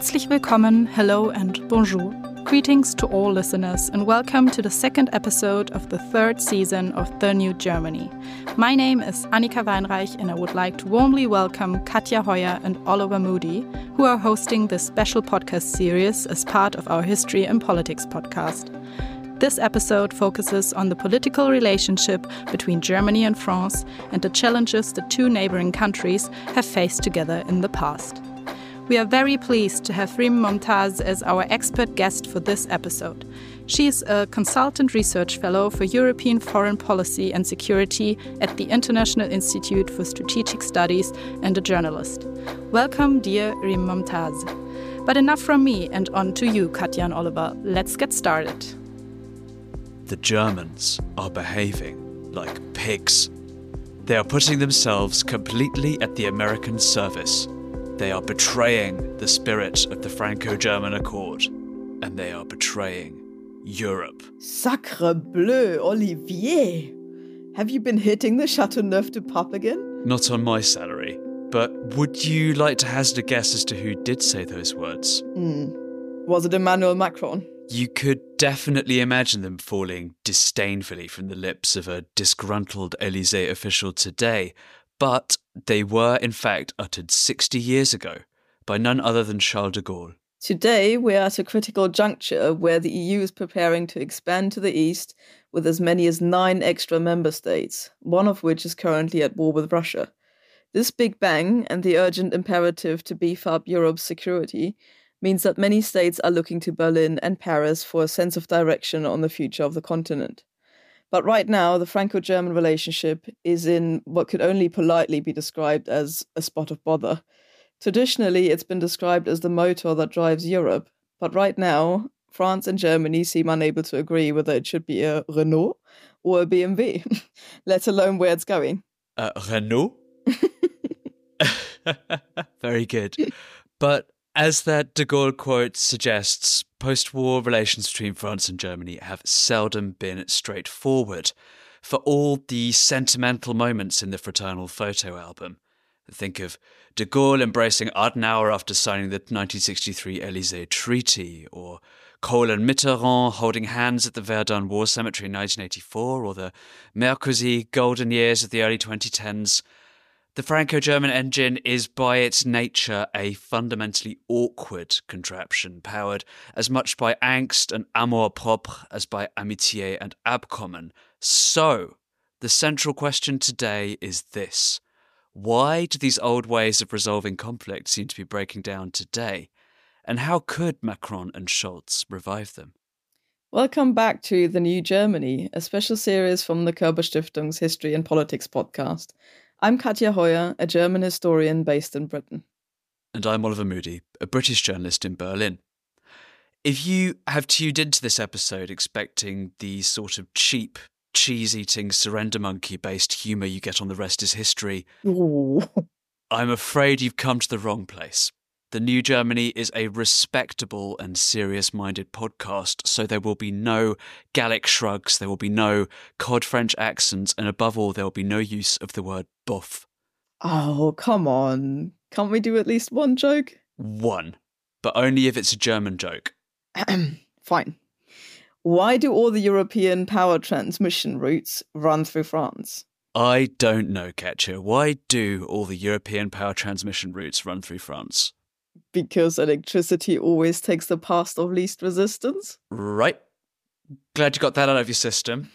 Herzlich willkommen, hello, and bonjour. Greetings to all listeners, and welcome to the second episode of the third season of The New Germany. My name is Annika Weinreich, and I would like to warmly welcome Katja Hoyer and Oliver Moody, who are hosting this special podcast series as part of our History and Politics podcast. This episode focuses on the political relationship between Germany and France and the challenges the two neighboring countries have faced together in the past. We are very pleased to have Rym Momtaz as our expert guest for this episode. She is a consultant research fellow for European foreign policy and security at the International Institute for Strategic Studies and a journalist. Welcome, dear Rym Momtaz. But enough from me and on to you, Katja and Oliver. Let's get started. The Germans are behaving like pigs. They are putting themselves completely at the American service they are betraying the spirit of the Franco German Accord, and they are betraying Europe. Sacre bleu, Olivier! Have you been hitting the Chateauneuf du Pape again? Not on my salary, but would you like to hazard a guess as to who did say those words? Mm. Was it Emmanuel Macron? You could definitely imagine them falling disdainfully from the lips of a disgruntled Elysee official today, but they were in fact uttered 60 years ago by none other than Charles de Gaulle. Today, we're at a critical juncture where the EU is preparing to expand to the east with as many as nine extra member states, one of which is currently at war with Russia. This big bang and the urgent imperative to beef up Europe's security means that many states are looking to Berlin and Paris for a sense of direction on the future of the continent. But right now, the Franco German relationship is in what could only politely be described as a spot of bother. Traditionally, it's been described as the motor that drives Europe, but right now, France and Germany seem unable to agree whether it should be a Renault or a BMW, let alone where it's going. Uh, Renault? Very good. But as that de Gaulle quote suggests, post war relations between France and Germany have seldom been straightforward. For all the sentimental moments in the fraternal photo album, think of de Gaulle embracing Adenauer after signing the 1963 Elysee Treaty, or Kohl and Mitterrand holding hands at the Verdun War Cemetery in 1984, or the Merkozy golden years of the early 2010s. The Franco German engine is by its nature a fundamentally awkward contraption, powered as much by angst and amour propre as by amitié and abkommen. So, the central question today is this Why do these old ways of resolving conflict seem to be breaking down today? And how could Macron and Scholz revive them? Welcome back to The New Germany, a special series from the Körber Stiftung's History and Politics podcast. I'm Katja Hoyer, a German historian based in Britain. And I'm Oliver Moody, a British journalist in Berlin. If you have tuned into this episode expecting the sort of cheap, cheese eating, surrender monkey based humour you get on The Rest is History, Ooh. I'm afraid you've come to the wrong place. The New Germany is a respectable and serious minded podcast, so there will be no Gallic shrugs, there will be no cod French accents, and above all, there will be no use of the word buff. Oh, come on. Can't we do at least one joke? One, but only if it's a German joke. Fine. Why do all the European power transmission routes run through France? I don't know, Katja. Why do all the European power transmission routes run through France? Because electricity always takes the path of least resistance. Right. Glad you got that out of your system.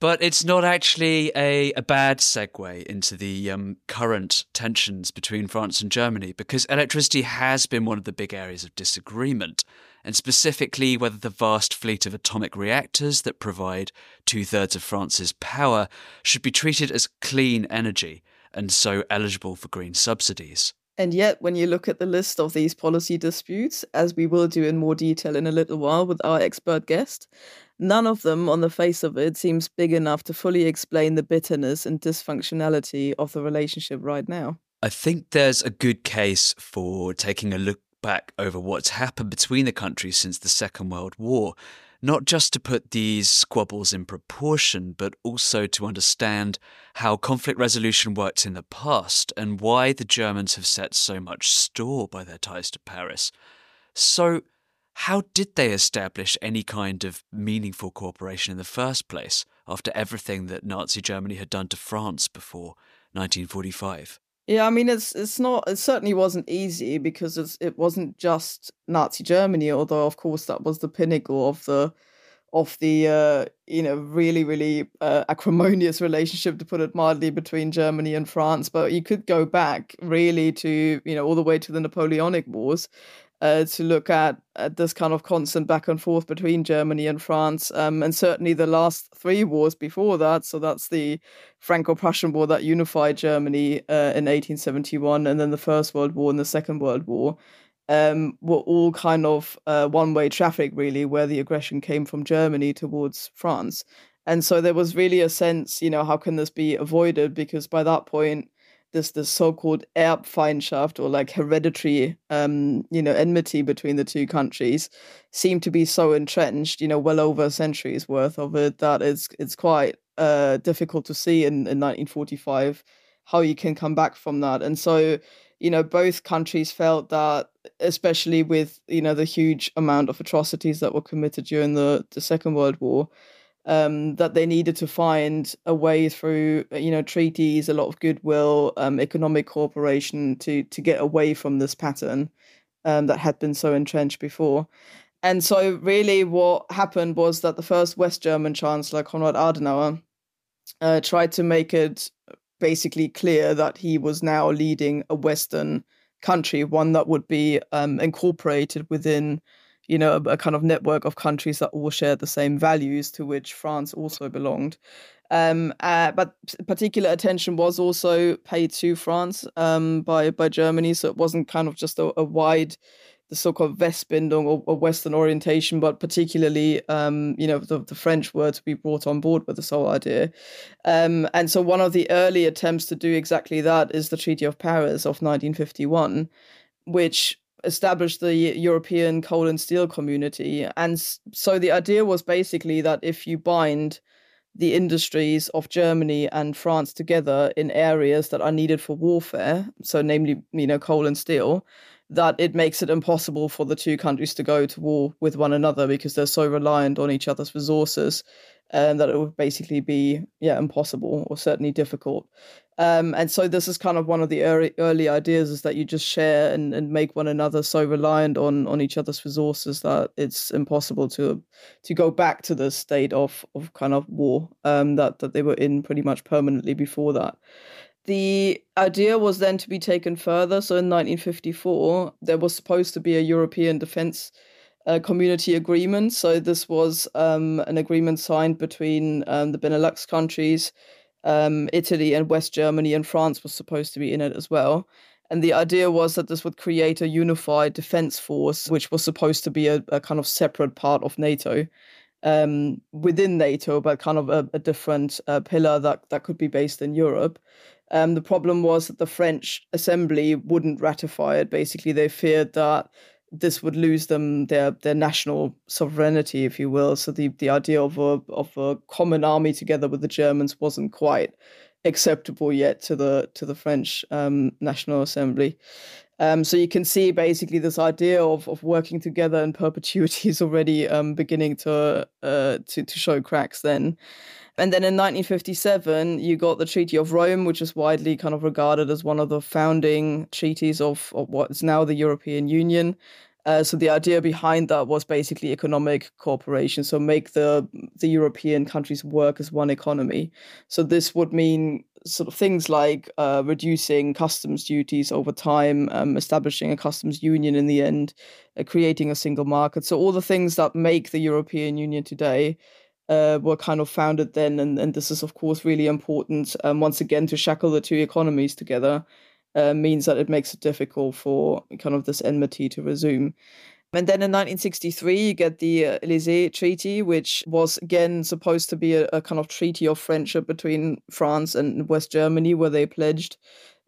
but it's not actually a, a bad segue into the um, current tensions between France and Germany because electricity has been one of the big areas of disagreement, and specifically whether the vast fleet of atomic reactors that provide two thirds of France's power should be treated as clean energy and so eligible for green subsidies. And yet, when you look at the list of these policy disputes, as we will do in more detail in a little while with our expert guest, none of them, on the face of it, seems big enough to fully explain the bitterness and dysfunctionality of the relationship right now. I think there's a good case for taking a look back over what's happened between the countries since the Second World War not just to put these squabbles in proportion, but also to understand how conflict resolution worked in the past and why the Germans have set so much store by their ties to Paris. So, how did they establish any kind of meaningful cooperation in the first place after everything that Nazi Germany had done to France before 1945? Yeah, I mean it's it's not it certainly wasn't easy because it wasn't just Nazi Germany, although of course that was the pinnacle of the of the uh, you know really really uh, acrimonious relationship to put it mildly between Germany and France. But you could go back really to you know all the way to the Napoleonic Wars uh, to look at, at this kind of constant back and forth between Germany and France, um, and certainly the last three wars before that. So that's the Franco-Prussian War that unified Germany uh, in 1871, and then the First World War and the Second World War. Um, were all kind of uh, one-way traffic, really, where the aggression came from Germany towards France. And so there was really a sense, you know, how can this be avoided? Because by that point, this this so-called Erbfeindschaft or like hereditary um you know enmity between the two countries seem to be so entrenched you know well over a century's worth of it that it's it's quite uh difficult to see in, in 1945 how you can come back from that. And so you know both countries felt that especially with you know the huge amount of atrocities that were committed during the the second world war um, that they needed to find a way through, you know, treaties, a lot of goodwill, um, economic cooperation to to get away from this pattern um, that had been so entrenched before. And so, really, what happened was that the first West German Chancellor, Konrad Adenauer, uh, tried to make it basically clear that he was now leading a Western country, one that would be um, incorporated within you know, a, a, kind of network of countries that all shared the same values to which France also belonged. Um, uh, but particular attention was also paid to France um, by by Germany, so it wasn't kind of just a, a wide, the so-called Westbindung or, or Western orientation, but particularly, um, you know, the, the, French were to be brought on board with this whole idea. Um, and so one of the early attempts to do exactly that is the Treaty of Paris of 1951, which established the European coal and steel community. And so the idea was basically that if you bind the industries of Germany and France together in areas that are needed for warfare, so namely, you know, coal and steel, that it makes it impossible for the two countries to go to war with one another because they're so reliant on each other's resources and that it would basically be yeah impossible or certainly difficult um, and so this is kind of one of the early, early ideas is that you just share and, and make one another so reliant on on each other's resources that it's impossible to to go back to the state of of kind of war um, that that they were in pretty much permanently before that. The idea was then to be taken further. So in 1954, there was supposed to be a European defense uh, community agreement. So this was um, an agreement signed between um, the Benelux countries um, Italy and West Germany and France was supposed to be in it as well. And the idea was that this would create a unified defense force, which was supposed to be a, a kind of separate part of NATO um, within NATO, but kind of a, a different uh, pillar that, that could be based in Europe. Um, the problem was that the French assembly wouldn't ratify it. Basically, they feared that this would lose them their their national sovereignty, if you will. So the the idea of a of a common army together with the Germans wasn't quite acceptable yet to the to the French um, National Assembly. Um, so you can see basically this idea of, of working together in perpetuity is already um, beginning to, uh, to to show cracks then. And then in 1957, you got the Treaty of Rome, which is widely kind of regarded as one of the founding treaties of, of what is now the European Union. Uh, so the idea behind that was basically economic cooperation. So make the the European countries work as one economy. So this would mean sort of things like uh, reducing customs duties over time, um, establishing a customs union in the end, uh, creating a single market. So all the things that make the European Union today uh, were kind of founded then, and, and this is of course really important. Um, once again, to shackle the two economies together uh, means that it makes it difficult for kind of this enmity to resume. And then in 1963, you get the uh, Elysee Treaty, which was again supposed to be a, a, kind of treaty of friendship between France and West Germany, where they pledged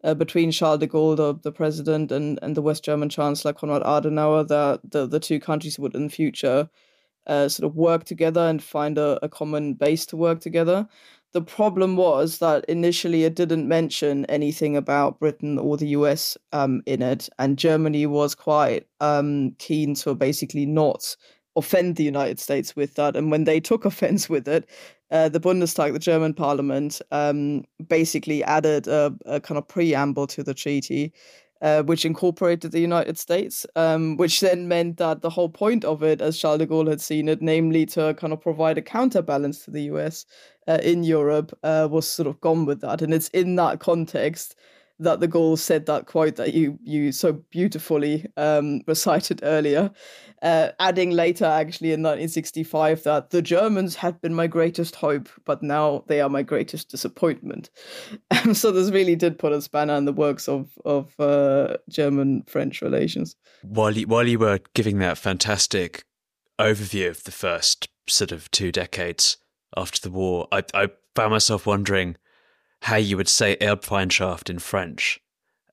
uh, between Charles de Gaulle, the, the president, and, and the West German Chancellor Konrad Adenauer that the, the two countries would in future uh, sort of work together and find a, a common base to work together. The problem was that initially it didn't mention anything about Britain or the US um, in it, and Germany was quite um, keen to basically not offend the United States with that. And when they took offense with it, uh, the Bundestag, the German parliament, um, basically added a, a, kind of preamble to the treaty uh, which incorporated the United States, um, which then meant that the whole point of it, as Charles de Gaulle had seen it, namely to kind of provide a counterbalance to the US uh, in Europe, uh, was sort of gone with that. And it's in that context that de Gaulle said that quote that you you so beautifully um, recited earlier, uh, adding later actually in 1965 that the Germans had been my greatest hope, but now they are my greatest disappointment. So this really did put a spanner in the works of of uh, German French relations. While you, while you were giving that fantastic overview of the first sort of two decades after the war, I, I found myself wondering how you would say Erbfeindschaft in French.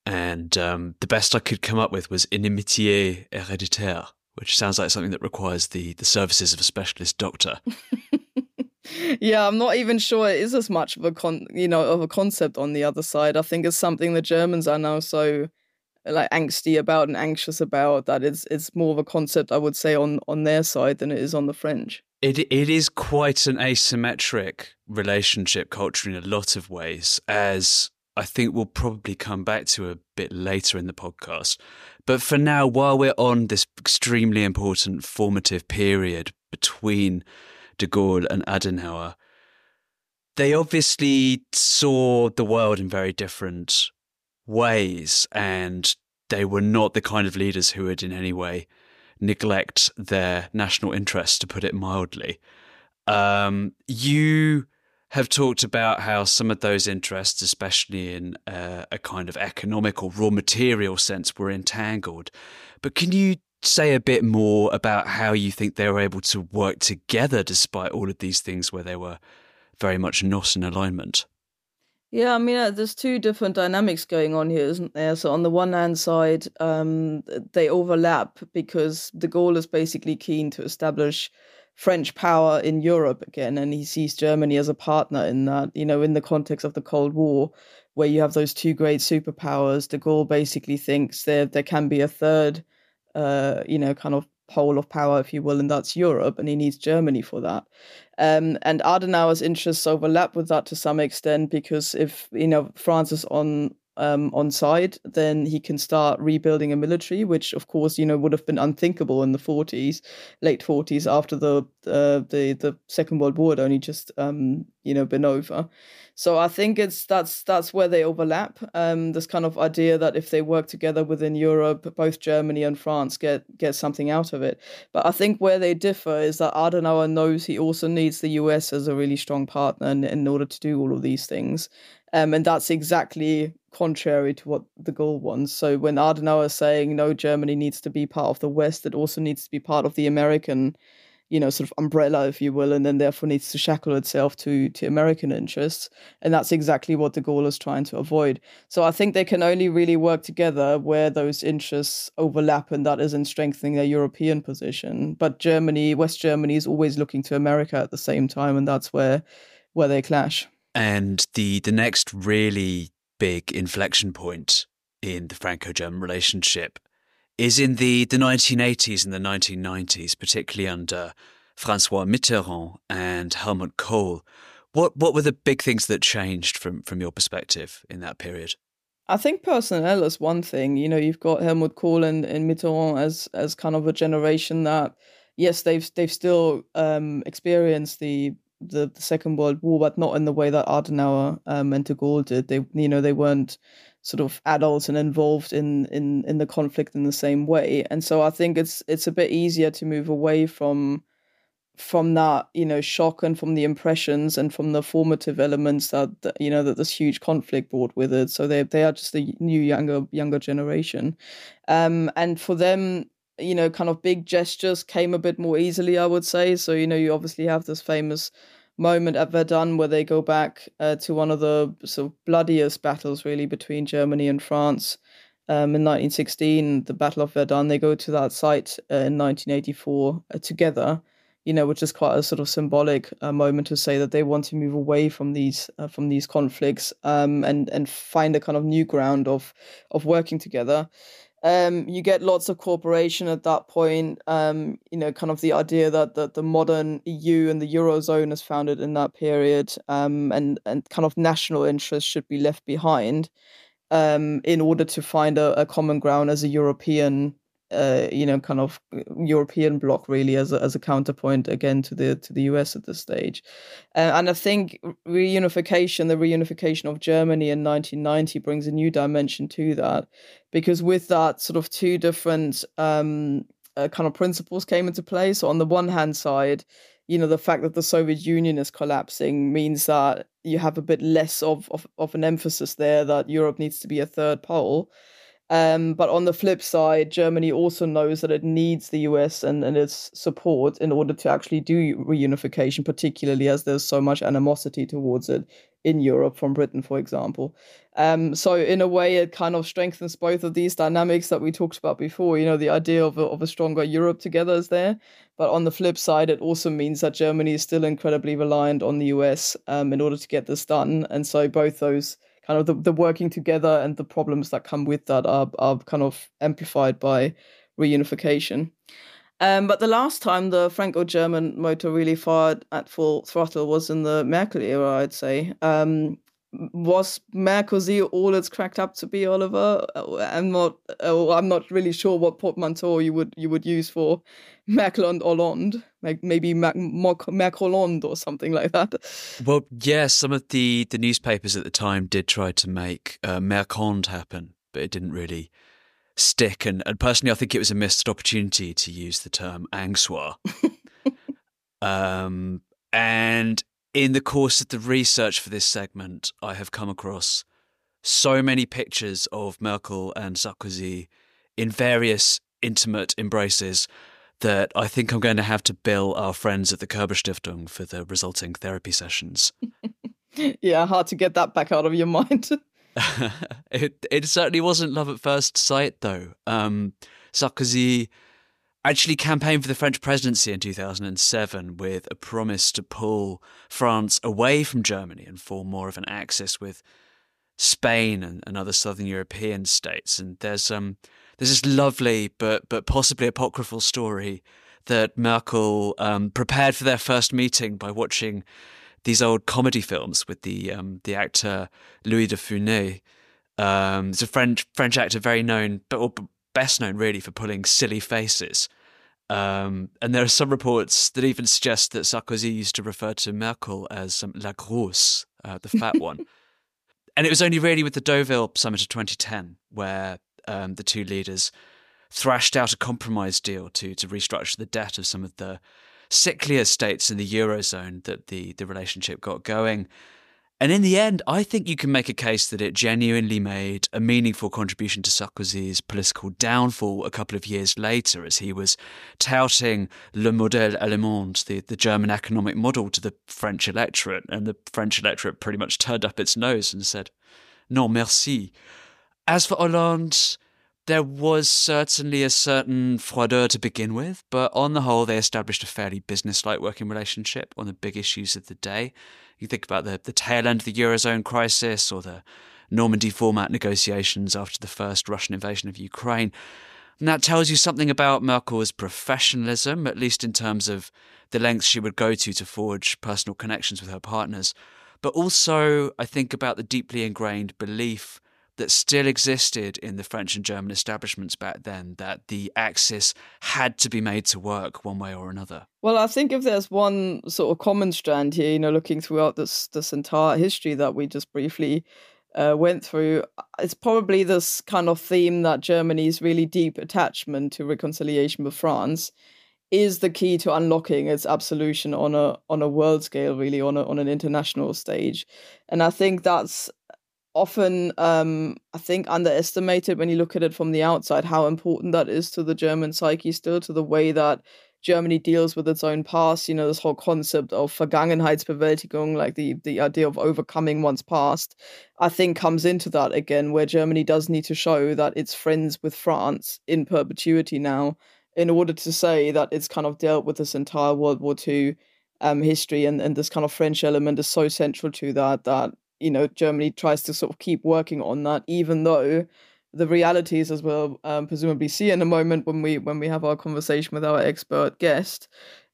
And um, the best I could come up with was inimitié héréditaire, which sounds like something that requires the, the services of a specialist doctor. yeah, I'm not even sure it is as much of a con, you know, of a concept on the other side. I think it's something the Germans are now so like angsty about and anxious about that it's it's more of a concept I would say on on their side than it is on the French. It it is quite an asymmetric relationship culture in a lot of ways, as I think we'll probably come back to a bit later in the podcast. But for now, while we're on this extremely important formative period between de Gaulle and Adenauer, they obviously saw the world in very different ways, and they were not the kind of leaders who would in any way neglect their national interests, to put it mildly. Um, you have talked about how some of those interests, especially in uh, a kind of economic or raw material sense, were entangled. But can you say a bit more about how you think they were able to work together despite all of these things where they were very much not in alignment? Yeah, I mean, uh, there's two different dynamics going on here, isn't there? So on the one hand side, um, they overlap because de Gaulle is basically keen to establish French power in Europe again, and he sees Germany as a partner in that. You know, in the context of the Cold War, where you have those two great superpowers, de Gaulle basically thinks there there can be a third, uh, you know, kind of pole of power, if you will, and that's Europe, and he needs Germany for that. Um, and Adenauer's interests overlap with that to some extent because if you know France is on um, on side, then he can start rebuilding a military, which of course you know would have been unthinkable in the 40s, late 40s after the uh, the the Second World War had only just um, you know been over. So I think it's that's that's where they overlap. Um, this kind of idea that if they work together within Europe, both Germany and France get get something out of it. But I think where they differ is that Adenauer knows he also needs the US as a really strong partner in, in order to do all of these things. Um, and that's exactly contrary to what de Gaulle wants. So when Adenauer is saying no, Germany needs to be part of the West, it also needs to be part of the American you know, sort of umbrella, if you will, and then therefore needs to shackle itself to to American interests. And that's exactly what de Gaulle is trying to avoid. So I think they can only really work together where those interests overlap, and that is in strengthening their European position. But Germany, West Germany, is always looking to America at the same time, and that's where where they clash. And the the next really big inflection point in the Franco-German relationship is in the, the 1980s and the 1990s, particularly under Francois Mitterrand and Helmut Kohl. What what were the big things that changed from from your perspective in that period? I think personnel is one thing. You know, you've got Helmut Kohl and, and Mitterrand as as kind of a generation that, yes, they've they've still um, experienced the, the, the Second World War, but not in the way that Adenauer um, and De Gaulle did. They you know they weren't sort of adults and involved in in in the conflict in the same way. And so i think it's it's a bit easier to move away from from that you know shock and from the impressions and from the formative elements that, that you know that this huge conflict brought with it. So they they are just a new younger younger generation. Um and for them you know kind of big gestures came a bit more easily i would say so you know you obviously have this famous moment at Verdun where they go back uh, to one of the sort of bloodiest battles really between Germany and France. Um, in 1916, the Battle of Verdun, they go to that site uh, in 1984 uh, together, you know, which is quite a sort of symbolic uh, moment to say that they want to move away from these uh, from these conflicts um, and and find a kind of new ground of of working together. Um, you get lots of cooperation at that point. Um, you know, kind of the idea that, that the modern EU and the eurozone is founded in that period, um, and and kind of national interests should be left behind um, in order to find a, a common ground as a European uh, you know, kind of uh, European bloc really as a, as a counterpoint again to the to the US at this stage, uh, and I think reunification, the reunification of Germany in 1990, brings a new dimension to that, because with that sort of two different um, uh, kind of principles came into play. So on the one hand side, you know, the fact that the Soviet Union is collapsing means that you have a bit less of, of, of an emphasis there that Europe needs to be a third pole. Um, but on the flip side, Germany also knows that it needs the US and, and its support in order to actually do reunification, particularly as there's so much animosity towards it in Europe from Britain, for example. Um, so in a way, it kind of strengthens both of these dynamics that we talked about before. You know, the idea of a, of a stronger Europe together is there, but on the flip side, it also means that Germany is still incredibly reliant on the US um, in order to get this done, and so both those kind of the, the working together and the problems that come with that are, are kind of amplified by reunification. Um, but the last time the Franco-German motor really fired at full throttle was in the Merkel era, I'd say. Um, was Merkozy all it's cracked up to be, Oliver? I'm not. Uh, I'm not really sure what portmanteau you would you would use for and Hollande. Like maybe Merkel or something like that. Well, yes, yeah, some of the the newspapers at the time did try to make uh, Mercond happen, but it didn't really stick. And, and personally, I think it was a missed opportunity to use the term Angsois. um, and in the course of the research for this segment, I have come across so many pictures of Merkel and Sarkozy in various intimate embraces that I think I'm going to have to bill our friends at the Körber Stiftung for the resulting therapy sessions. yeah, hard to get that back out of your mind. it it certainly wasn't love at first sight, though. Um, Sarkozy actually campaigned for the French presidency in 2007 with a promise to pull France away from Germany and form more of an axis with Spain and, and other southern European states. And there's um there's this lovely but but possibly apocryphal story that Merkel um, prepared for their first meeting by watching these old comedy films with the um, the actor Louis de Funès. Um, he's a French French actor, very known, but best known really for pulling silly faces. Um, and there are some reports that even suggest that Sarkozy used to refer to Merkel as um, la grosse, uh, the fat one. and it was only really with the Deauville summit of 2010 where um, the two leaders thrashed out a compromise deal to to restructure the debt of some of the sicklier states in the eurozone that the the relationship got going. And in the end, I think you can make a case that it genuinely made a meaningful contribution to Sarkozy's political downfall a couple of years later as he was touting le modèle allemand, the, the German economic model, to the French electorate. And the French electorate pretty much turned up its nose and said, non, merci. As for Hollande, there was certainly a certain froideur to begin with, but on the whole, they established a fairly business-like working relationship on the big issues of the day. You think about the, the tail end of the Eurozone crisis or the Normandy format negotiations after the first Russian invasion of Ukraine. And that tells you something about Merkel's professionalism, at least in terms of the lengths she would go to to forge personal connections with her partners. But also, I think about the deeply ingrained belief that still existed in the French and German establishments back then that the Axis had to be made to work one way or another? Well, I think if there's one sort of common strand here, you know, looking throughout this this entire history that we just briefly uh, went through, it's probably this kind of theme that Germany's really deep attachment to reconciliation with France is the key to unlocking its absolution on a on a world scale, really on a, on an international stage, and I think that's often um, I think underestimated when you look at it from the outside how important that is to the German psyche still to the way that Germany deals with its own past. You know, this whole concept of Vergangenheitsbewältigung, like the the idea of overcoming one's past, I think comes into that again, where Germany does need to show that it's friends with France in perpetuity now in order to say that it's kind of dealt with this entire World War II um, history and, and this kind of French element is so central to that that you know Germany tries to sort of keep working on that, even though the realities, as we'll um, presumably see in a moment when we when we have our conversation with our expert guest,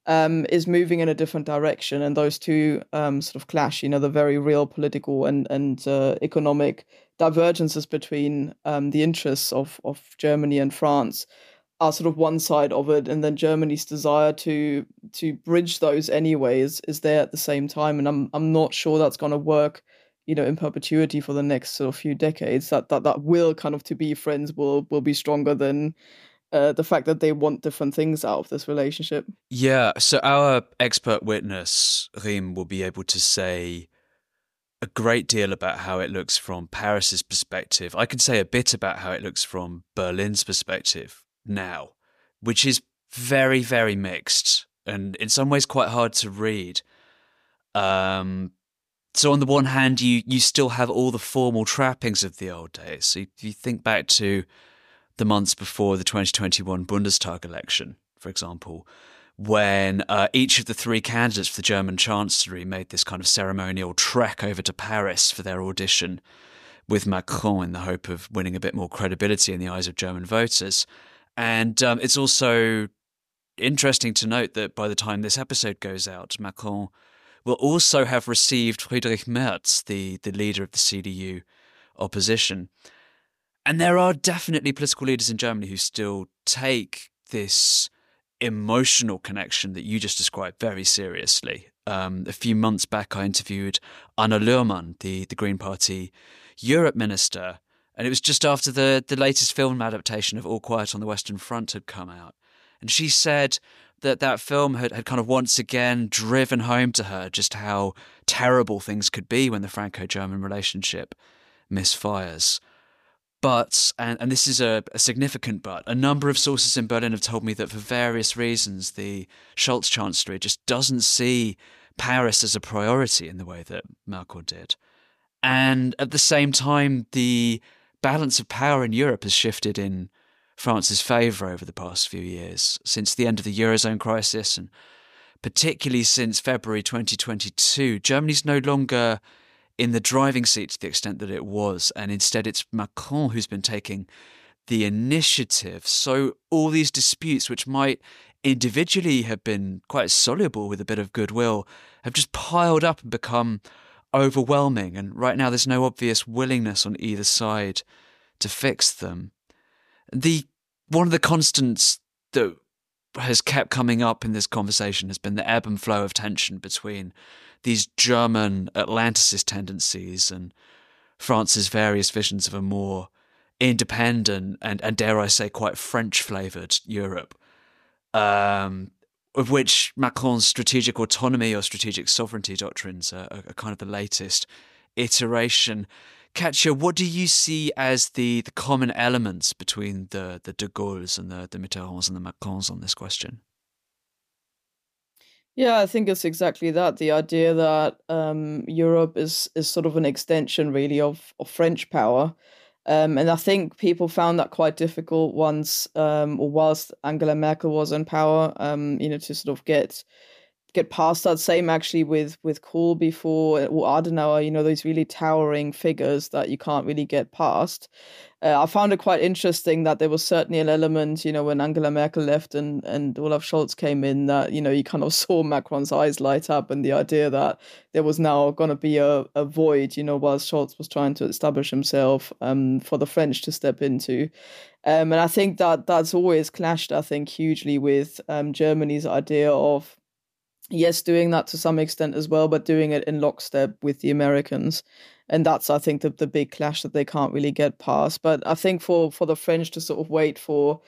um, is moving in a different direction, and those two um, sort of clash. You know, the very real political and and uh, economic divergences between um, the interests of of Germany and France are sort of one side of it, and then Germany's desire to to bridge those anyways is there at the same time, and I'm I'm not sure that's going to work, you know, in perpetuity for the next sort of few decades. That that that will kind of to be friends will will be stronger than. Uh, the fact that they want different things out of this relationship. Yeah, so our expert witness, Rym, will be able to say a great deal about how it looks from Paris's perspective. I can say a bit about how it looks from Berlin's perspective now, which is very, very mixed and in some ways quite hard to read. Um, so on the one hand, you you still have all the formal trappings of the old days. So if you think back to the months before the 2021 Bundestag election, for example, when uh, each of the three candidates for the German chancellery made this kind of ceremonial trek over to Paris for their audition with Macron in the hope of winning a bit more credibility in the eyes of German voters. And um, it's also interesting to note that by the time this episode goes out, Macron will also have received Friedrich Merz, the, the leader of the CDU opposition. And there are definitely political leaders in Germany who still take this emotional connection that you just described very seriously. Um, a few months back, I interviewed Anna Lührmann, the, the Green Party Europe minister, and it was just after the, the latest film adaptation of All Quiet on the Western Front had come out. And she said that that film had, had kind of once again driven home to her just how terrible things could be when the Franco German relationship misfires. But, and, and this is a, a, significant but, a number of sources in Berlin have told me that for various reasons, the Scholz Chancellery just doesn't see Paris as a priority in the way that Merkel did. And at the same time, the balance of power in Europe has shifted in France's favour over the past few years, since the end of the Eurozone crisis and particularly since February 2022. Germany's no longer in the driving seat to the extent that it was, and instead it's Macron who's been taking the initiative. So all these disputes, which might individually have been quite soluble with a bit of goodwill, have just piled up and become overwhelming, and right now there's no obvious willingness on either side to fix them. The one of the constants that has kept coming up in this conversation has been the ebb and flow of tension between these German Atlanticist tendencies and France's various visions of a more independent and, and dare I say, quite French flavoured Europe. Um, of which Macron's strategic autonomy or strategic sovereignty doctrines are, are kind of the latest iteration. Katja, what do you see as the, the common elements between the, the de Gaulle's and the, the Mitterrands and the Macrons on this question? Yeah, I think it's exactly that. The idea that um, Europe is is sort of an extension, really, of, of French power, um, and I think people found that quite difficult once, um, or whilst Angela Merkel was in power, um, you know, to sort of get get past that. Same actually with with Kohl before or Adenauer, you know, those really towering figures that you can't really get past uh, I found it quite interesting that there was certainly an element, you know, when Angela Merkel left and, and Olaf Scholz came in, that, you know, you kind of saw Macron's eyes light up and the idea that there was now going to be a, a void, you know, while Scholz was trying to establish himself um, for the French to step into. Um, and I think that that's always clashed, I think, hugely with um, Germany's idea of yes, doing that to some extent as well, but doing it in lockstep with the Americans and that's I think the the big clash that they can't really get past. But I think for for the French to sort of wait for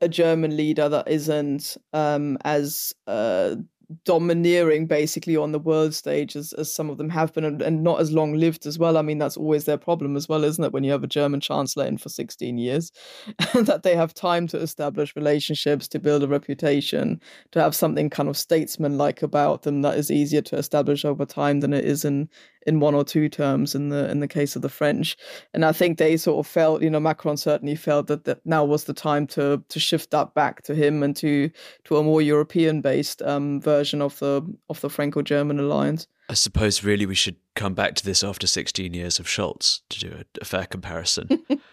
a German leader that isn't um, as uh, domineering basically on the world stage as, as some of them have been and, and not as long lived as well. I mean, that's always their problem as well, isn't it? When you have a German chancellor in for 16 years, that they have time to establish relationships, to build a reputation, to have something kind of statesman like about them that is easier to establish over time than it is in, in one or two terms in the in the case of the French. And I think they sort of felt, you know, Macron certainly felt that, that now was the time to to shift that back to him and to to a more European based um, version of the of the Franco-German alliance. I suppose really we should come back to this after 16 years of Scholz to do a, a fair comparison.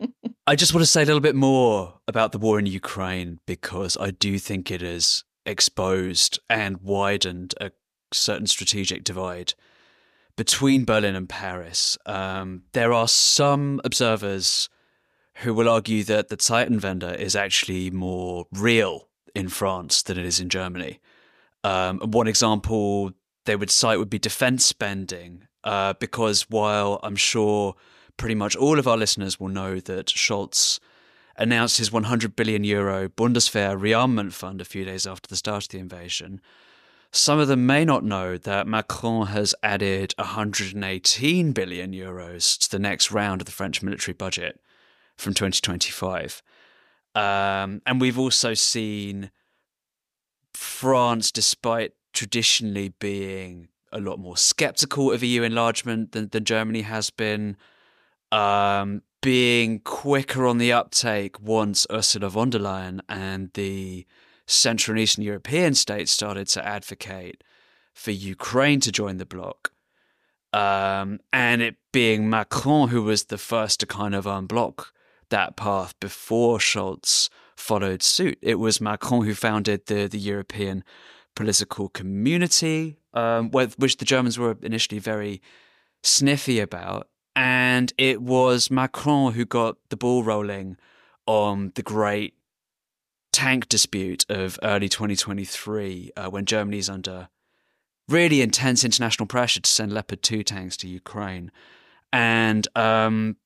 I just want to say a little bit more about the war in Ukraine because I do think it has exposed and widened a certain strategic divide between Berlin and Paris. Um, there are some observers who will argue that the Zeitenwende is actually more real in France than it is in Germany. Um, one example they would cite would be defense spending, uh, because while I'm sure pretty much all of our listeners will know that Scholz announced his 100 billion euro Bundeswehr rearmament fund a few days after the start of the invasion, some of them may not know that Macron has added 118 billion euros to the next round of the French military budget from 2025. Um, and we've also seen France, despite traditionally being a lot more skeptical of EU enlargement than, than Germany has been, um, being quicker on the uptake once Ursula von der Leyen and the Central and Eastern European states started to advocate for Ukraine to join the bloc. Um, and it being Macron who was the first to kind of unblock that path before Scholz followed suit. It was Macron who founded the, the European political community, um, which the Germans were initially very sniffy about. And it was Macron who got the ball rolling on the great tank dispute of early 2023 uh, when Germany is under really intense international pressure to send Leopard 2 tanks to Ukraine. And um,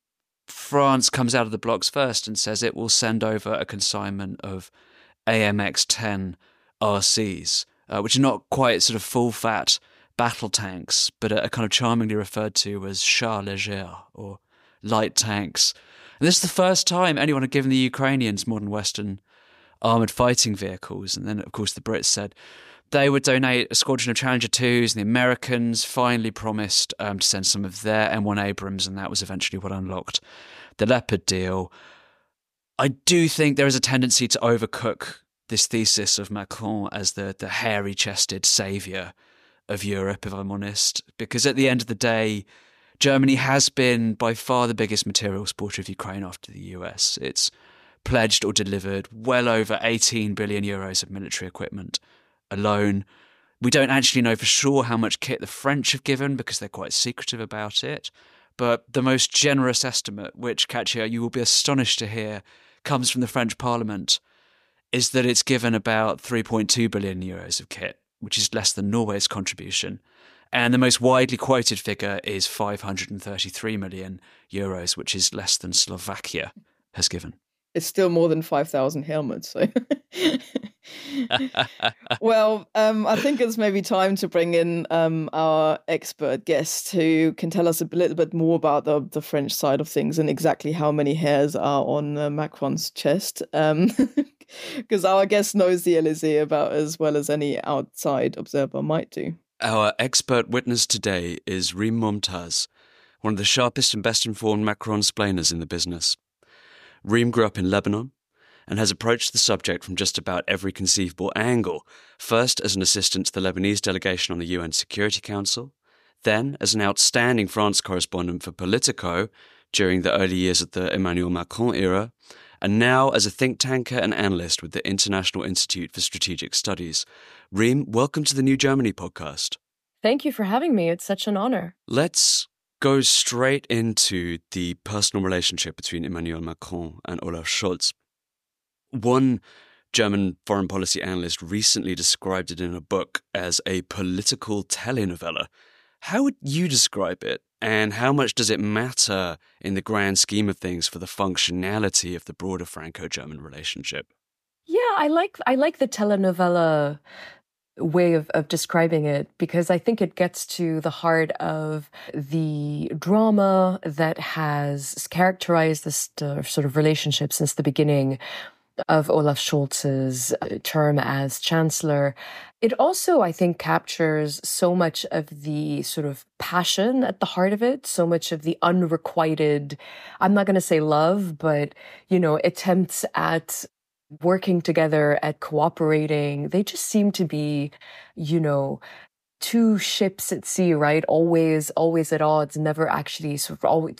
France comes out of the blocks first and says it will send over a consignment of AMX 10 RCs, uh, which are not quite sort of full fat battle tanks, but are kind of charmingly referred to as char légers or light tanks. And this is the first time anyone had given the Ukrainians modern Western armored fighting vehicles. And then, of course, the Brits said they would donate a squadron of Challenger 2s, and the Americans finally promised um, to send some of their M1 Abrams, and that was eventually what unlocked the Leopard deal. I do think there is a tendency to overcook this thesis of Macron as the, the hairy chested saviour of Europe, if I'm honest, because at the end of the day, Germany has been by far the biggest material supporter of Ukraine after the US. It's pledged or delivered well over 18 billion euros of military equipment alone. We don't actually know for sure how much kit the French have given because they're quite secretive about it. But the most generous estimate, which, Katja, you will be astonished to hear, comes from the French Parliament, is that it's given about 3.2 billion euros of kit, which is less than Norway's contribution. And the most widely quoted figure is 533 million euros, which is less than Slovakia has given it's still more than 5,000 helmets. So. well, um, I think it's maybe time to bring in um, our expert guest who can tell us a little bit more about the, the French side of things and exactly how many hairs are on uh, Macron's chest. Because um, our guest knows the Elysee about as well as any outside observer might do. Our expert witness today is Rym Momtaz, one of the sharpest and best informed Macron splainers in the business. Rym grew up in Lebanon and has approached the subject from just about every conceivable angle. First, as an assistant to the Lebanese delegation on the UN Security Council, then as an outstanding France correspondent for Politico during the early years of the Emmanuel Macron era, and now as a think tanker and analyst with the International Institute for Strategic Studies. Rym, welcome to the New Germany podcast. Thank you for having me. It's such an honor. Let's goes straight into the personal relationship between Emmanuel Macron and Olaf Scholz. One German foreign policy analyst recently described it in a book as a political telenovela. How would you describe it? And how much does it matter in the grand scheme of things for the functionality of the broader Franco German relationship? Yeah, I like I like the telenovela way of, of describing it because I think it gets to the heart of the drama that has characterized this uh, sort of relationship since the beginning of Olaf Scholz's uh, term as chancellor. it also, I think, captures so much of the sort of passion at the heart of it, so much of the unrequited, I'm not going to say love, but, you know, attempts at working together, at cooperating. They just seem to be, you know, two ships at sea, right? Always, always at odds, never actually sort of always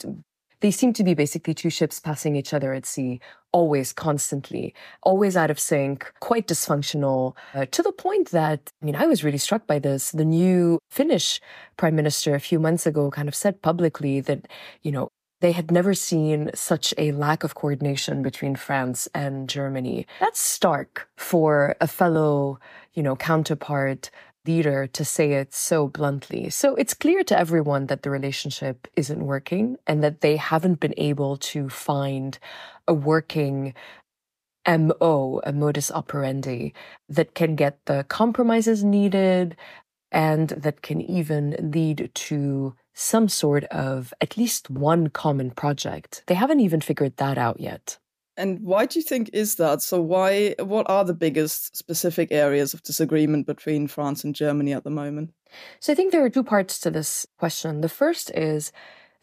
they seem to be basically two ships passing each other at sea, always, constantly, always out of sync, quite dysfunctional, uh, to the point that, I mean, I was really struck by this. The new Finnish prime minister a few months ago kind of said publicly that, you know, they had never seen such a lack of coordination between France and Germany. That's stark for a fellow, you know, counterpart leader to say it so bluntly. So it's clear to everyone that the relationship isn't working and that they haven't been able to find a working MO, a modus operandi that can get the compromises needed and that can even lead to some sort of at least one common project. They haven't even figured that out yet. And why do you think is that? So why what are the biggest specific areas of disagreement between France and Germany at the moment? So I think there are two parts to this question. The first is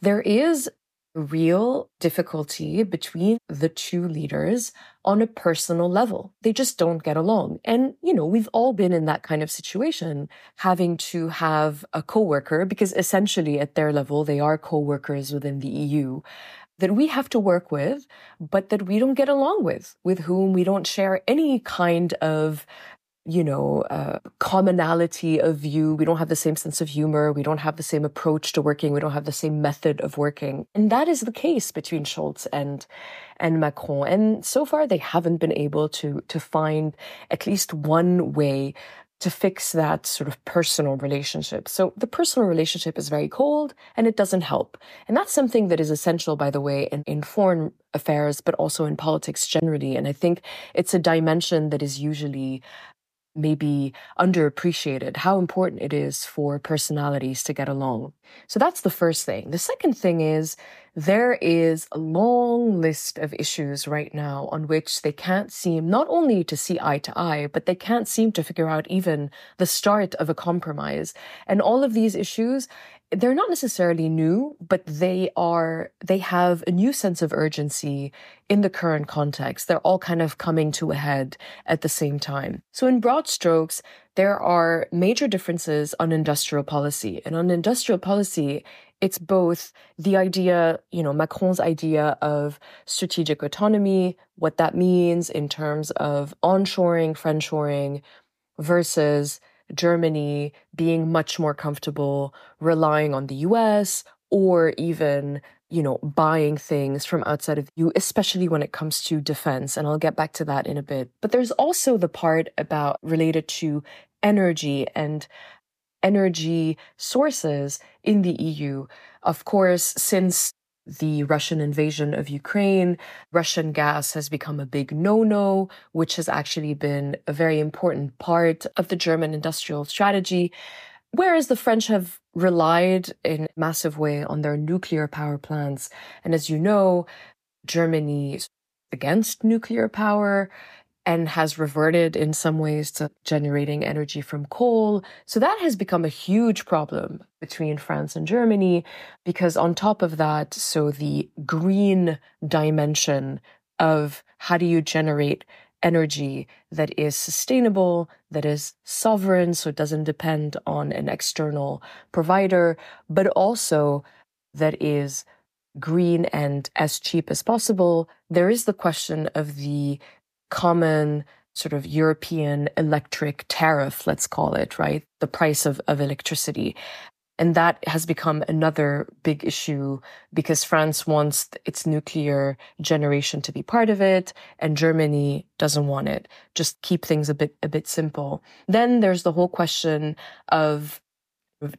there is real difficulty between the two leaders on a personal level. They just don't get along. And, you know, we've all been in that kind of situation, having to have a coworker, because essentially at their level, they are coworkers within the EU that we have to work with, but that we don't get along with, with whom we don't share any kind of you know, uh, commonality of view. We don't have the same sense of humor. We don't have the same approach to working. We don't have the same method of working. And that is the case between Scholz and, and Macron. And so far, they haven't been able to, to find at least one way to fix that sort of personal relationship. So the personal relationship is very cold and it doesn't help. And that's something that is essential, by the way, in, in foreign affairs, but also in politics generally. And I think it's a dimension that is usually maybe underappreciated how important it is for personalities to get along. So that's the first thing. The second thing is there is a long list of issues right now on which they can't seem not only to see eye to eye, but they can't seem to figure out even the start of a compromise. And all of these issues, they're not necessarily new, but they are, they have a new sense of urgency in the current context. They're all kind of coming to a head at the same time. So in broad strokes, there are major differences on industrial policy. And on industrial policy, it's both the idea, you know, Macron's idea of strategic autonomy, what that means in terms of onshoring, friendshoring versus Germany being much more comfortable relying on the US or even you know, buying things from outside of you, especially when it comes to defense. And I'll get back to that in a bit. But there's also the part about related to energy and energy sources in the EU. Of course, since the Russian invasion of Ukraine, Russian gas has become a big no-no, which has actually been a very important part of the German industrial strategy. Whereas the French have relied in a massive way on their nuclear power plants. And as you know, Germany is against nuclear power and has reverted in some ways to generating energy from coal. So that has become a huge problem between France and Germany because on top of that, so the green dimension of how do you generate energy that is sustainable, that is sovereign, so it doesn't depend on an external provider, but also that is green and as cheap as possible. There is the question of the common sort of European electric tariff, let's call it, right? The price of, of electricity. And that has become another big issue because France wants its nuclear generation to be part of it and Germany doesn't want it. Just keep things a bit, a bit simple. Then there's the whole question of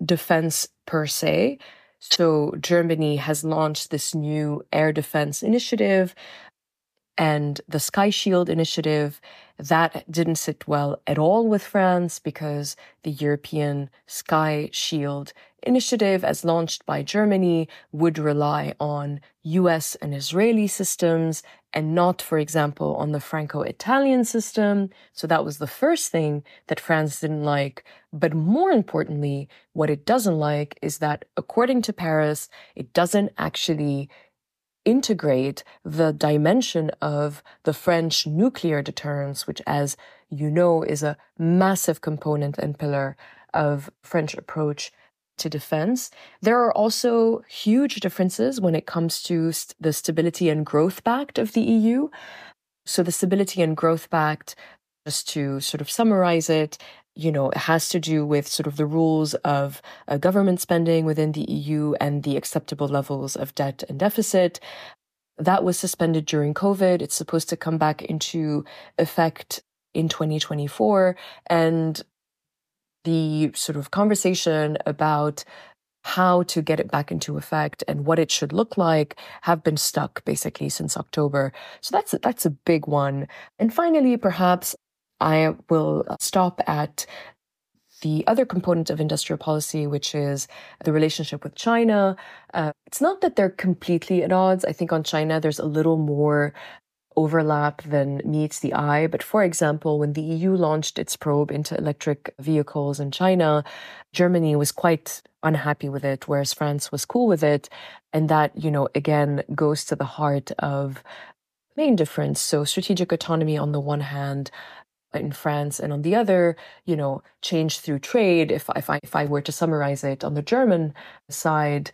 defense per se. So Germany has launched this new air defense initiative and the Sky Shield initiative, that didn't sit well at all with France because the European Sky Shield initiative, as launched by Germany, would rely on US and Israeli systems and not, for example, on the Franco Italian system. So that was the first thing that France didn't like. But more importantly, what it doesn't like is that according to Paris, it doesn't actually integrate the dimension of the French nuclear deterrence, which, as you know, is a massive component and pillar of French approach to defense. There are also huge differences when it comes to st- the Stability and Growth Pact of the EU. So the Stability and Growth Pact, just to sort of summarize it, you know, it has to do with sort of the rules of uh, government spending within the EU and the acceptable levels of debt and deficit. That was suspended during COVID. It's supposed to come back into effect in 2024. And the sort of conversation about how to get it back into effect and what it should look like have been stuck basically since October. So that's that's a big one. And finally, perhaps I will stop at the other component of industrial policy, which is the relationship with China. Uh, it's not that they're completely at odds. I think on China, there's a little more overlap than meets the eye. But for example, when the EU launched its probe into electric vehicles in China, Germany was quite unhappy with it, whereas France was cool with it. And that, you know, again, goes to the heart of main difference. So strategic autonomy on the one hand, in France, and on the other, you know, change through trade. If if I if I were to summarize it on the German side,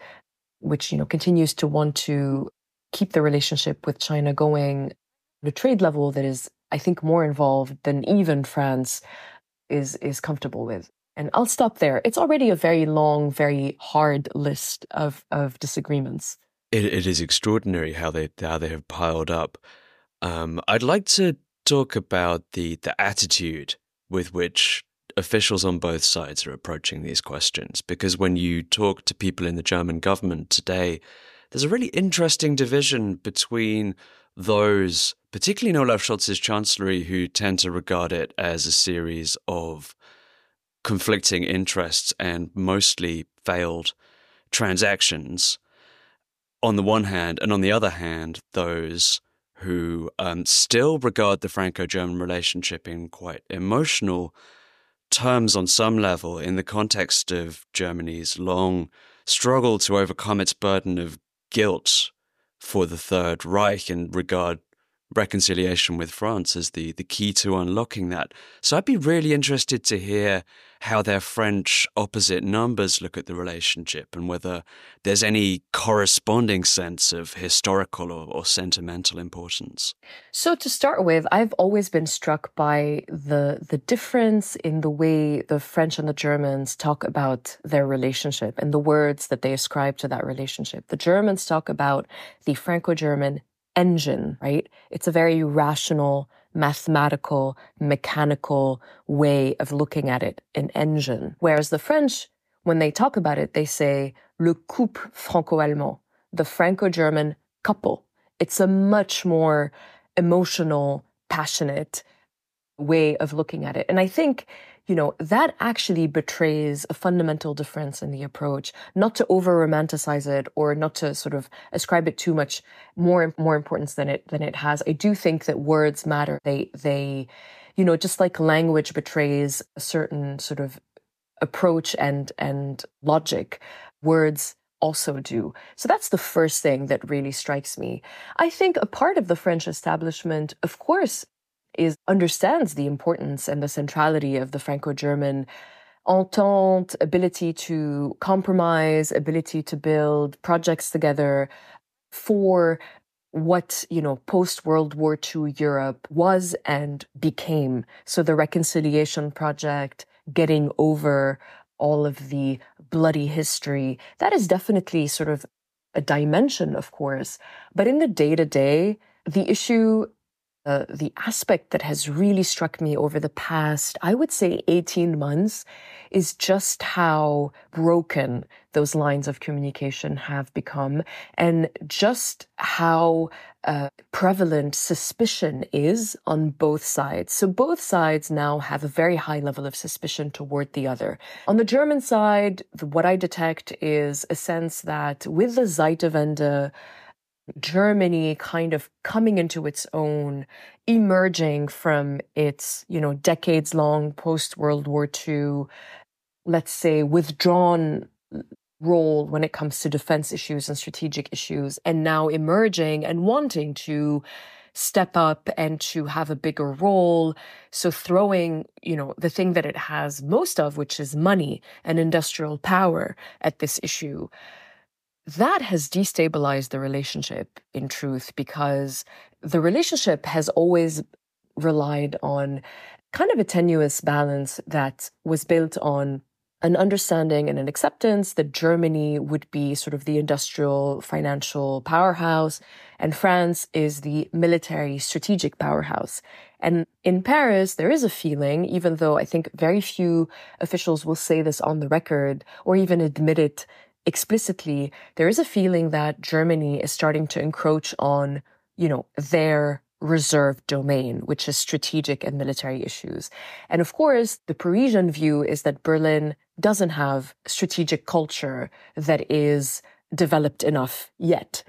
which you know continues to want to keep the relationship with China going, the trade level that is, I think, more involved than even France is is comfortable with. And I'll stop there. It's already a very long, very hard list of of disagreements. it, it is extraordinary how they how they have piled up. Um, I'd like to talk about the the attitude with which officials on both sides are approaching these questions because when you talk to people in the German government today there's a really interesting division between those particularly in Olaf Scholz's chancellery who tend to regard it as a series of conflicting interests and mostly failed transactions. On the one hand and on the other hand those who um, still regard the Franco German relationship in quite emotional terms on some level in the context of Germany's long struggle to overcome its burden of guilt for the Third Reich and regard reconciliation with France as the, the key to unlocking that. So I'd be really interested to hear how their French opposite numbers look at the relationship and whether there's any corresponding sense of historical or, or sentimental importance. So to start with, I've always been struck by the the difference in the way the French and the Germans talk about their relationship and the words that they ascribe to that relationship. The Germans talk about the Franco-German engine, right? It's a very rational, mathematical, mechanical way of looking at it, an engine. Whereas the French, when they talk about it, they say le couple franco-allemand, the Franco-German couple. It's a much more emotional, passionate way of looking at it. And I think you know, that actually betrays a fundamental difference in the approach, not to over romanticize it or not to sort of ascribe it too much more, more importance than it, than it has. I do think that words matter. They, they, you know, just like language betrays a certain sort of approach and, and logic, words also do. So that's the first thing that really strikes me. I think a part of the French establishment, of course, is understands the importance and the centrality of the Franco-German entente, ability to compromise, ability to build projects together for what, you know, post World War II Europe was and became. So the reconciliation project, getting over all of the bloody history, that is definitely sort of a dimension, of course. But in the day to day, the issue uh, the aspect that has really struck me over the past, I would say 18 months is just how broken those lines of communication have become and just how uh, prevalent suspicion is on both sides. So both sides now have a very high level of suspicion toward the other. On the German side, what I detect is a sense that with the Zeitenwende, Germany kind of coming into its own, emerging from its, you know, decades long post World War II, let's say, withdrawn role when it comes to defense issues and strategic issues, and now emerging and wanting to step up and to have a bigger role. So throwing, you know, the thing that it has most of, which is money and industrial power at this issue that has destabilized the relationship in truth because the relationship has always relied on kind of a tenuous balance that was built on an understanding and an acceptance that Germany would be sort of the industrial financial powerhouse and France is the military strategic powerhouse. And in Paris, there is a feeling, even though I think very few officials will say this on the record or even admit it explicitly, there is a feeling that Germany is starting to encroach on, you know, their reserved domain, which is strategic and military issues. And of course, the Parisian view is that Berlin doesn't have strategic culture that is developed enough yet.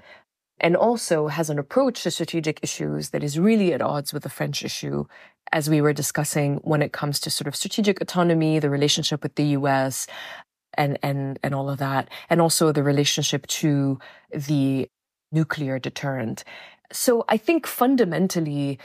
And also has an approach to strategic issues that is really at odds with the French issue, as we were discussing when it comes to sort of strategic autonomy, the relationship with the US, and and and all of that and also the relationship to the nuclear deterrent. So i think fundamentally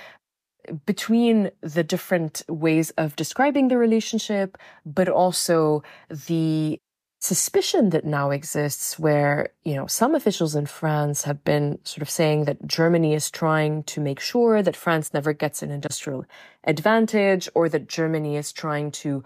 between the different ways of describing the relationship but also the suspicion that now exists where you know some officials in France have been sort of saying that Germany is trying to make sure that France never gets an industrial advantage or that Germany is trying to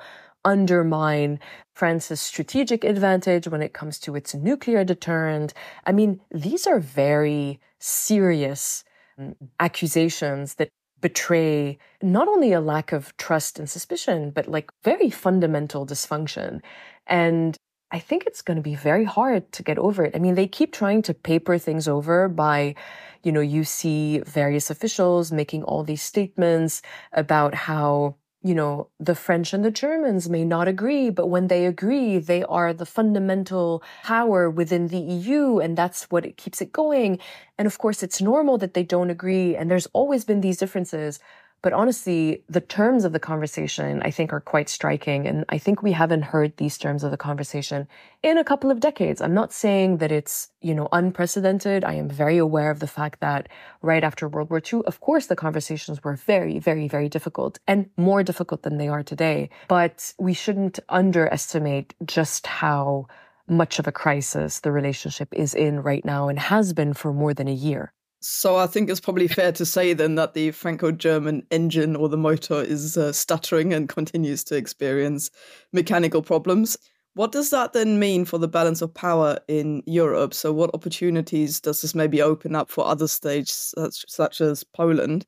undermine France's strategic advantage when it comes to its nuclear deterrent. I mean, these are very serious um, accusations that betray not only a lack of trust and suspicion, but like very fundamental dysfunction. And I think it's going to be very hard to get over it. I mean, they keep trying to paper things over by, you know, you see various officials making all these statements about how you know, the French and the Germans may not agree, but when they agree, they are the fundamental power within the EU, and that's what it keeps it going. And of course, it's normal that they don't agree, and there's always been these differences. But honestly, the terms of the conversation, I think, are quite striking. And I think we haven't heard these terms of the conversation in a couple of decades. I'm not saying that it's, you know, unprecedented. I am very aware of the fact that right after World War II, of course, the conversations were very, very, very difficult and more difficult than they are today. But we shouldn't underestimate just how much of a crisis the relationship is in right now and has been for more than a year. So I think it's probably fair to say then that the Franco-German engine or the motor is uh, stuttering and continues to experience mechanical problems. What does that then mean for the balance of power in Europe? So what opportunities does this maybe open up for other states such, such as Poland?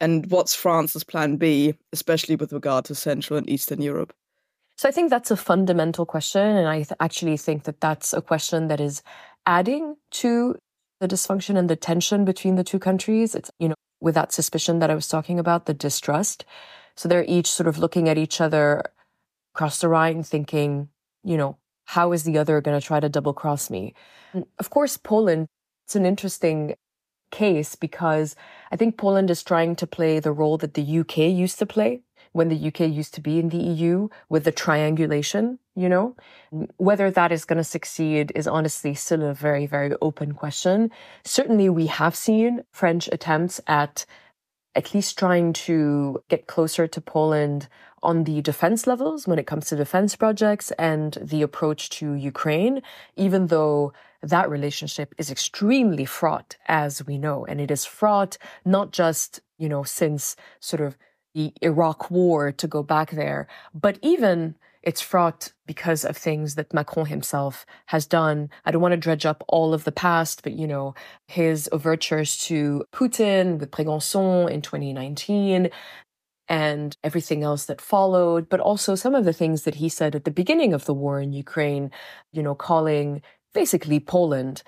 And what's France's plan B, especially with regard to Central and Eastern Europe? So I think that's a fundamental question. And I th- actually think that that's a question that is adding to the dysfunction and the tension between the two countries. It's, you know, with that suspicion that I was talking about, the distrust. So they're each sort of looking at each other across the Rhine, thinking, you know, how is the other going to try to double cross me? And of course, Poland, it's an interesting case because I think Poland is trying to play the role that the UK used to play when the UK used to be in the EU with the triangulation, you know? Whether that is going to succeed is honestly still a very, very open question. Certainly we have seen French attempts at at least trying to get closer to Poland on the defense levels when it comes to defense projects and the approach to Ukraine, even though that relationship is extremely fraught, as we know. And it is fraught not just, you know, since sort of the Iraq war to go back there, but even It's fraught because of things that Macron himself has done. I don't want to dredge up all of the past, but you know, his overtures to Putin with Brégançon in 2019 and everything else that followed, but also some of the things that he said at the beginning of the war in Ukraine, you know, calling basically Poland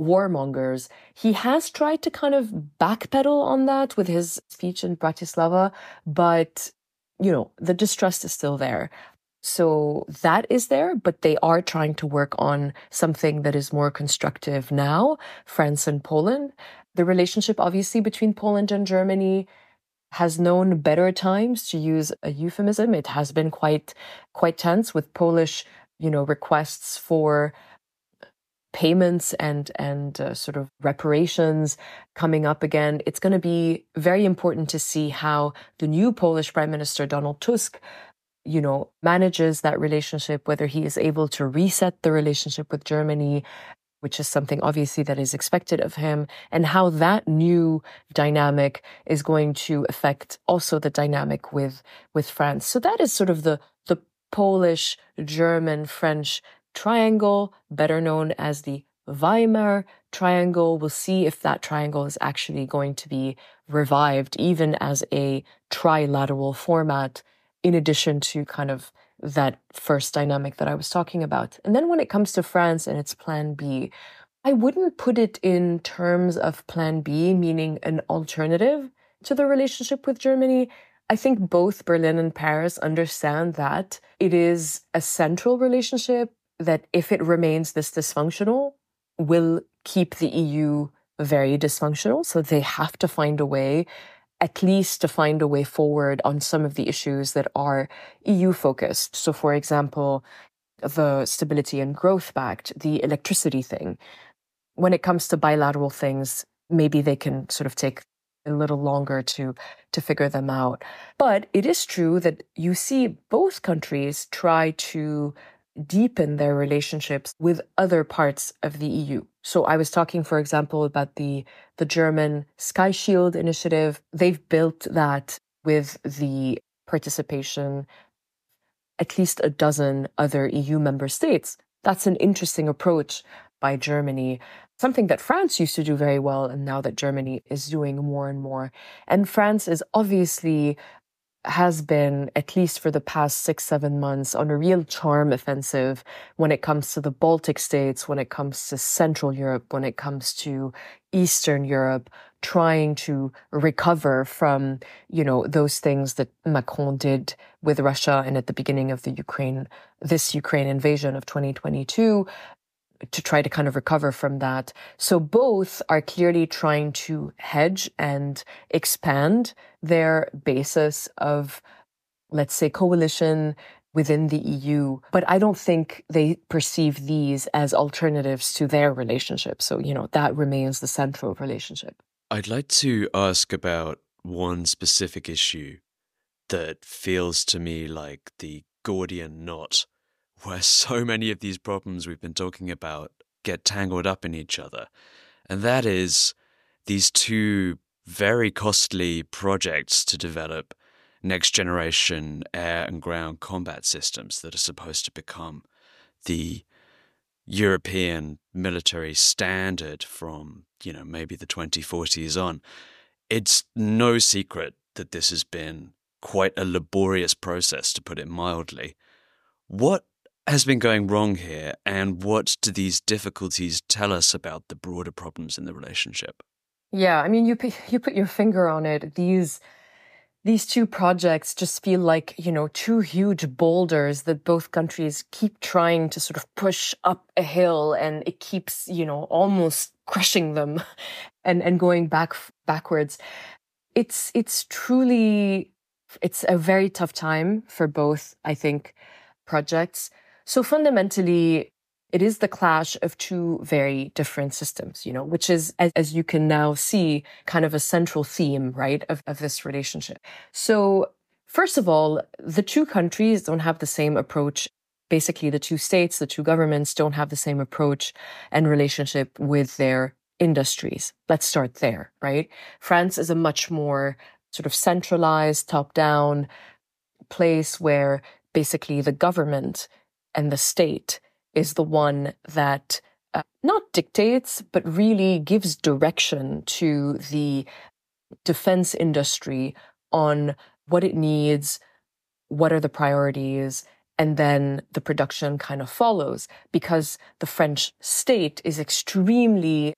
warmongers. He has tried to kind of backpedal on that with his speech in Bratislava, but you know, the distrust is still there. So that is there, but they are trying to work on something that is more constructive now, France and Poland. The relationship, obviously, between Poland and Germany has known better times to use a euphemism. It has been quite, quite tense with Polish, you know, requests for payments and and uh, sort of reparations coming up again it's going to be very important to see how the new polish prime minister donald tusk you know, manages that relationship, whether he is able to reset the relationship with Germany, which is something obviously that is expected of him, and how that new dynamic is going to affect also the dynamic with with France. So that is sort of the the Polish, German, French triangle, better known as the Weimar triangle. We'll see if that triangle is actually going to be revived, even as a trilateral format in addition to kind of that first dynamic that I was talking about. And then when it comes to France and its plan B, I wouldn't put it in terms of plan B, meaning an alternative to the relationship with Germany. I think both Berlin and Paris understand that it is a central relationship that if it remains this dysfunctional, will keep the EU very dysfunctional. So they have to find a way at least to find a way forward on some of the issues that are EU focused. So, for example, the Stability and Growth Pact, the electricity thing. When it comes to bilateral things, maybe they can sort of take a little longer to to figure them out. But it is true that you see both countries try to deepen their relationships with other parts of the EU. So I was talking, for example, about the, the German Sky Shield initiative. They've built that with the participation at least a dozen other EU member states. That's an interesting approach by Germany, something that France used to do very well, and now that Germany is doing more and more. And France is obviously has been, at least for the past six, seven months, on a real charm offensive when it comes to the Baltic states, when it comes to Central Europe, when it comes to Eastern Europe, trying to recover from, you know, those things that Macron did with Russia and at the beginning of the Ukraine, this Ukraine invasion of 2022 to try to kind of recover from that. So both are clearly trying to hedge and expand their basis of, let's say, coalition within the EU. But I don't think they perceive these as alternatives to their relationship. So, you know, that remains the central relationship. I'd like to ask about one specific issue that feels to me like the Gordian knot where so many of these problems we've been talking about get tangled up in each other. And that is these two very costly projects to develop next generation air and ground combat systems that are supposed to become the European military standard from, you know, maybe the 2040s on. It's no secret that this has been quite a laborious process, to put it mildly. What has been going wrong here, and what do these difficulties tell us about the broader problems in the relationship? Yeah, I mean, you you put your finger on it. These these two projects just feel like you know two huge boulders that both countries keep trying to sort of push up a hill, and it keeps you know almost crushing them, and and going back backwards. It's it's truly it's a very tough time for both. I think projects. So fundamentally, it is the clash of two very different systems, you know, which is, as, as, you can now see, kind of a central theme, right, of, of this relationship. So first of all, the two countries don't have the same approach. Basically, the two states, the two governments don't have the same approach and relationship with their industries. Let's start there, right? France is a much more sort of centralized, top down place where basically the government and the state is the one that uh, not dictates, but really gives direction to the defense industry on what it needs, what are the priorities, and then the production kind of follows because the French state is extremely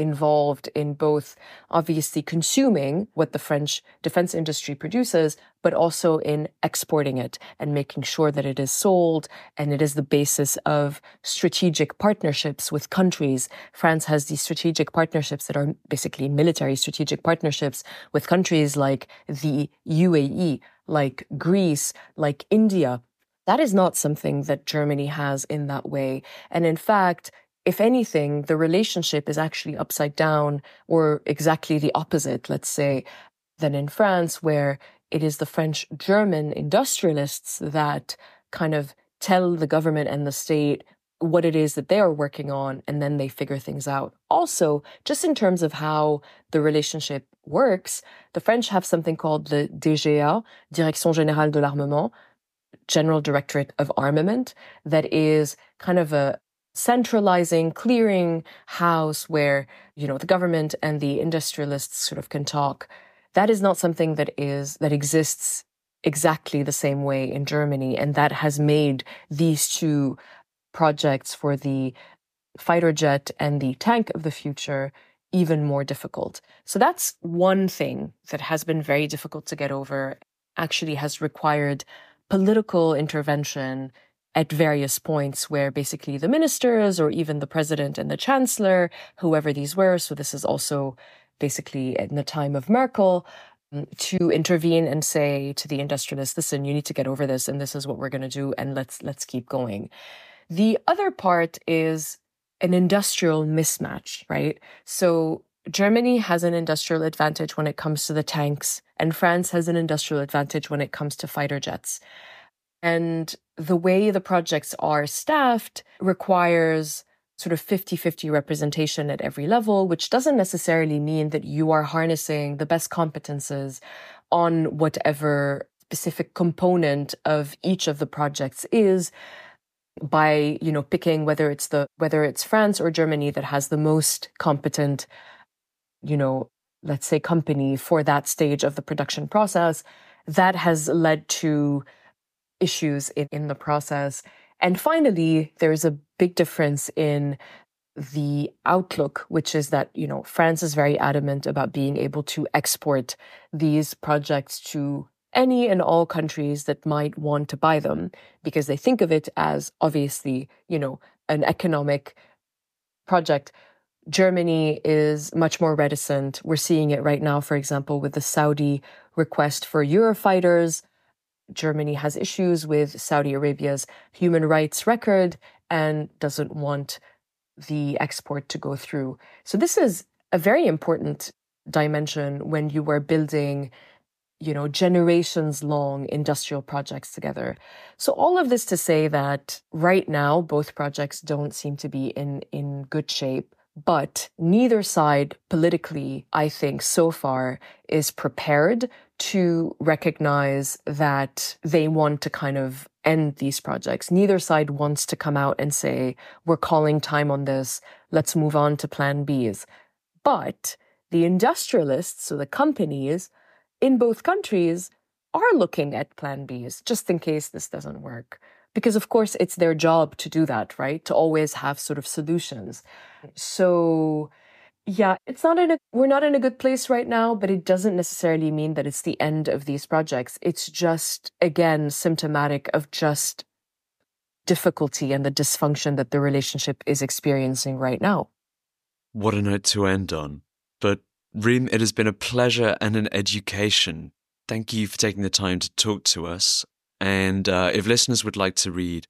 involved in both obviously consuming what the French defense industry produces, but also in exporting it and making sure that it is sold. And it is the basis of strategic partnerships with countries. France has these strategic partnerships that are basically military strategic partnerships with countries like the UAE, like Greece, like India. That is not something that Germany has in that way. And in fact, if anything, the relationship is actually upside down or exactly the opposite, let's say, than in France, where it is the French German industrialists that kind of tell the government and the state what it is that they are working on, and then they figure things out. Also, just in terms of how the relationship works, the French have something called the DGA, Direction Générale de l'Armement, General Directorate of Armament, that is kind of a, centralizing, clearing house where, you know, the government and the industrialists sort of can talk. That is not something that is, that exists exactly the same way in Germany. And that has made these two projects for the fighter jet and the tank of the future even more difficult. So that's one thing that has been very difficult to get over, actually has required political intervention at various points where basically the ministers or even the president and the chancellor, whoever these were, so this is also basically in the time of Merkel, um, to intervene and say to the industrialists, listen, you need to get over this and this is what we're going to do and let's let's keep going. The other part is an industrial mismatch, right? So Germany has an industrial advantage when it comes to the tanks and France has an industrial advantage when it comes to fighter jets. And the way the projects are staffed requires sort of 50 50 representation at every level, which doesn't necessarily mean that you are harnessing the best competences on whatever specific component of each of the projects is by you know picking whether it's the whether it's France or Germany that has the most competent you know let's say company for that stage of the production process. That has led to issues in, in the process. And finally, there's a big difference in the outlook, which is that, you know, France is very adamant about being able to export these projects to any and all countries that might want to buy them because they think of it as obviously, you know, an economic project. Germany is much more reticent. We're seeing it right now, for example, with the Saudi request for Eurofighters. Germany has issues with Saudi Arabia's human rights record and doesn't want the export to go through. So this is a very important dimension when you are building you know generations long industrial projects together so all of this to say that right now both projects don't seem to be in in good shape but neither side politically i think so far is prepared to recognize that they want to kind of end these projects. Neither side wants to come out and say, we're calling time on this. Let's move on to plan Bs. But the industrialists, so the companies in both countries are looking at plan Bs just in case this doesn't work. Because of course it's their job to do that, right? To always have sort of solutions. So yeah, it's not in a we're not in a good place right now, but it doesn't necessarily mean that it's the end of these projects. It's just again symptomatic of just difficulty and the dysfunction that the relationship is experiencing right now. What a note to end on. But Rym, it has been a pleasure and an education. Thank you for taking the time to talk to us. And uh, if listeners would like to read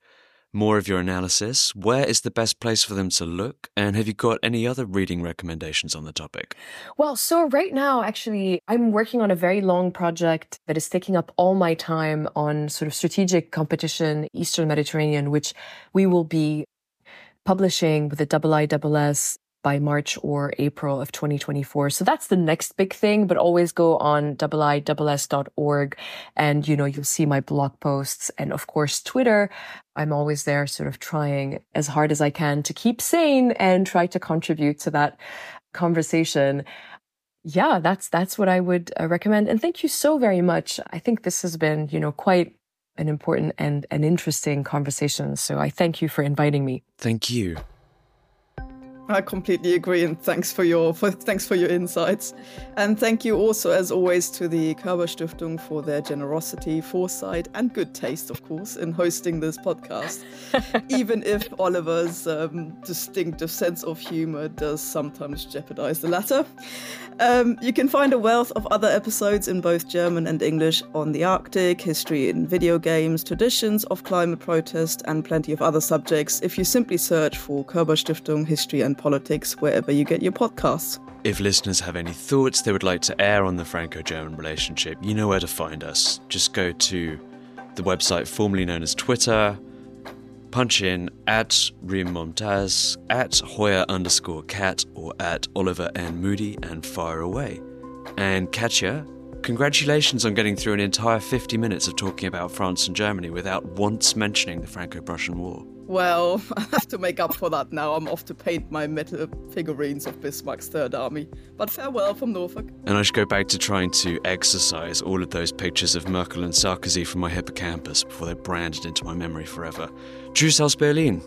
more of your analysis, where is the best place for them to look? And have you got any other reading recommendations on the topic? Well, so right now, actually, I'm working on a very long project that is taking up all my time on sort of strategic competition, Eastern Mediterranean, which we will be publishing with the IISS by March or April of 2024. So that's the next big thing, but always go on iiss.org and, you know, you'll see my blog posts and of course Twitter. I'm always there sort of trying as hard as I can to keep sane and try to contribute to that conversation. Yeah, that's, that's what I would uh, recommend. And thank you so very much. I think this has been, you know, quite an important and an interesting conversation. So I thank you for inviting me. Thank you. I completely agree, and thanks for your for, thanks for your insights, and thank you also, as always, to the Körber Stiftung for their generosity, foresight, and good taste, of course, in hosting this podcast. Even if Oliver's um, distinctive sense of humor does sometimes jeopardize the latter. Um, you can find a wealth of other episodes in both German and English on the Arctic, history in video games, traditions of climate protest, and plenty of other subjects if you simply search for Körber Stiftung History and Politics wherever you get your podcasts. If listeners have any thoughts they would like to air on the Franco German relationship, you know where to find us. Just go to the website formerly known as Twitter, punch in at Rym at Hoyer underscore cat, or at Oliver N. Moody and fire away. And Katja, congratulations on getting through an entire 50 minutes of talking about France and Germany without once mentioning the Franco Prussian War. Well, I have to make up for that now. I'm off to paint my metal figurines of Bismarck's Third Army. But farewell from Norfolk. And I should go back to trying to exercise all of those pictures of Merkel and Sarkozy from my hippocampus before they're branded into my memory forever. Tschüss Berlin.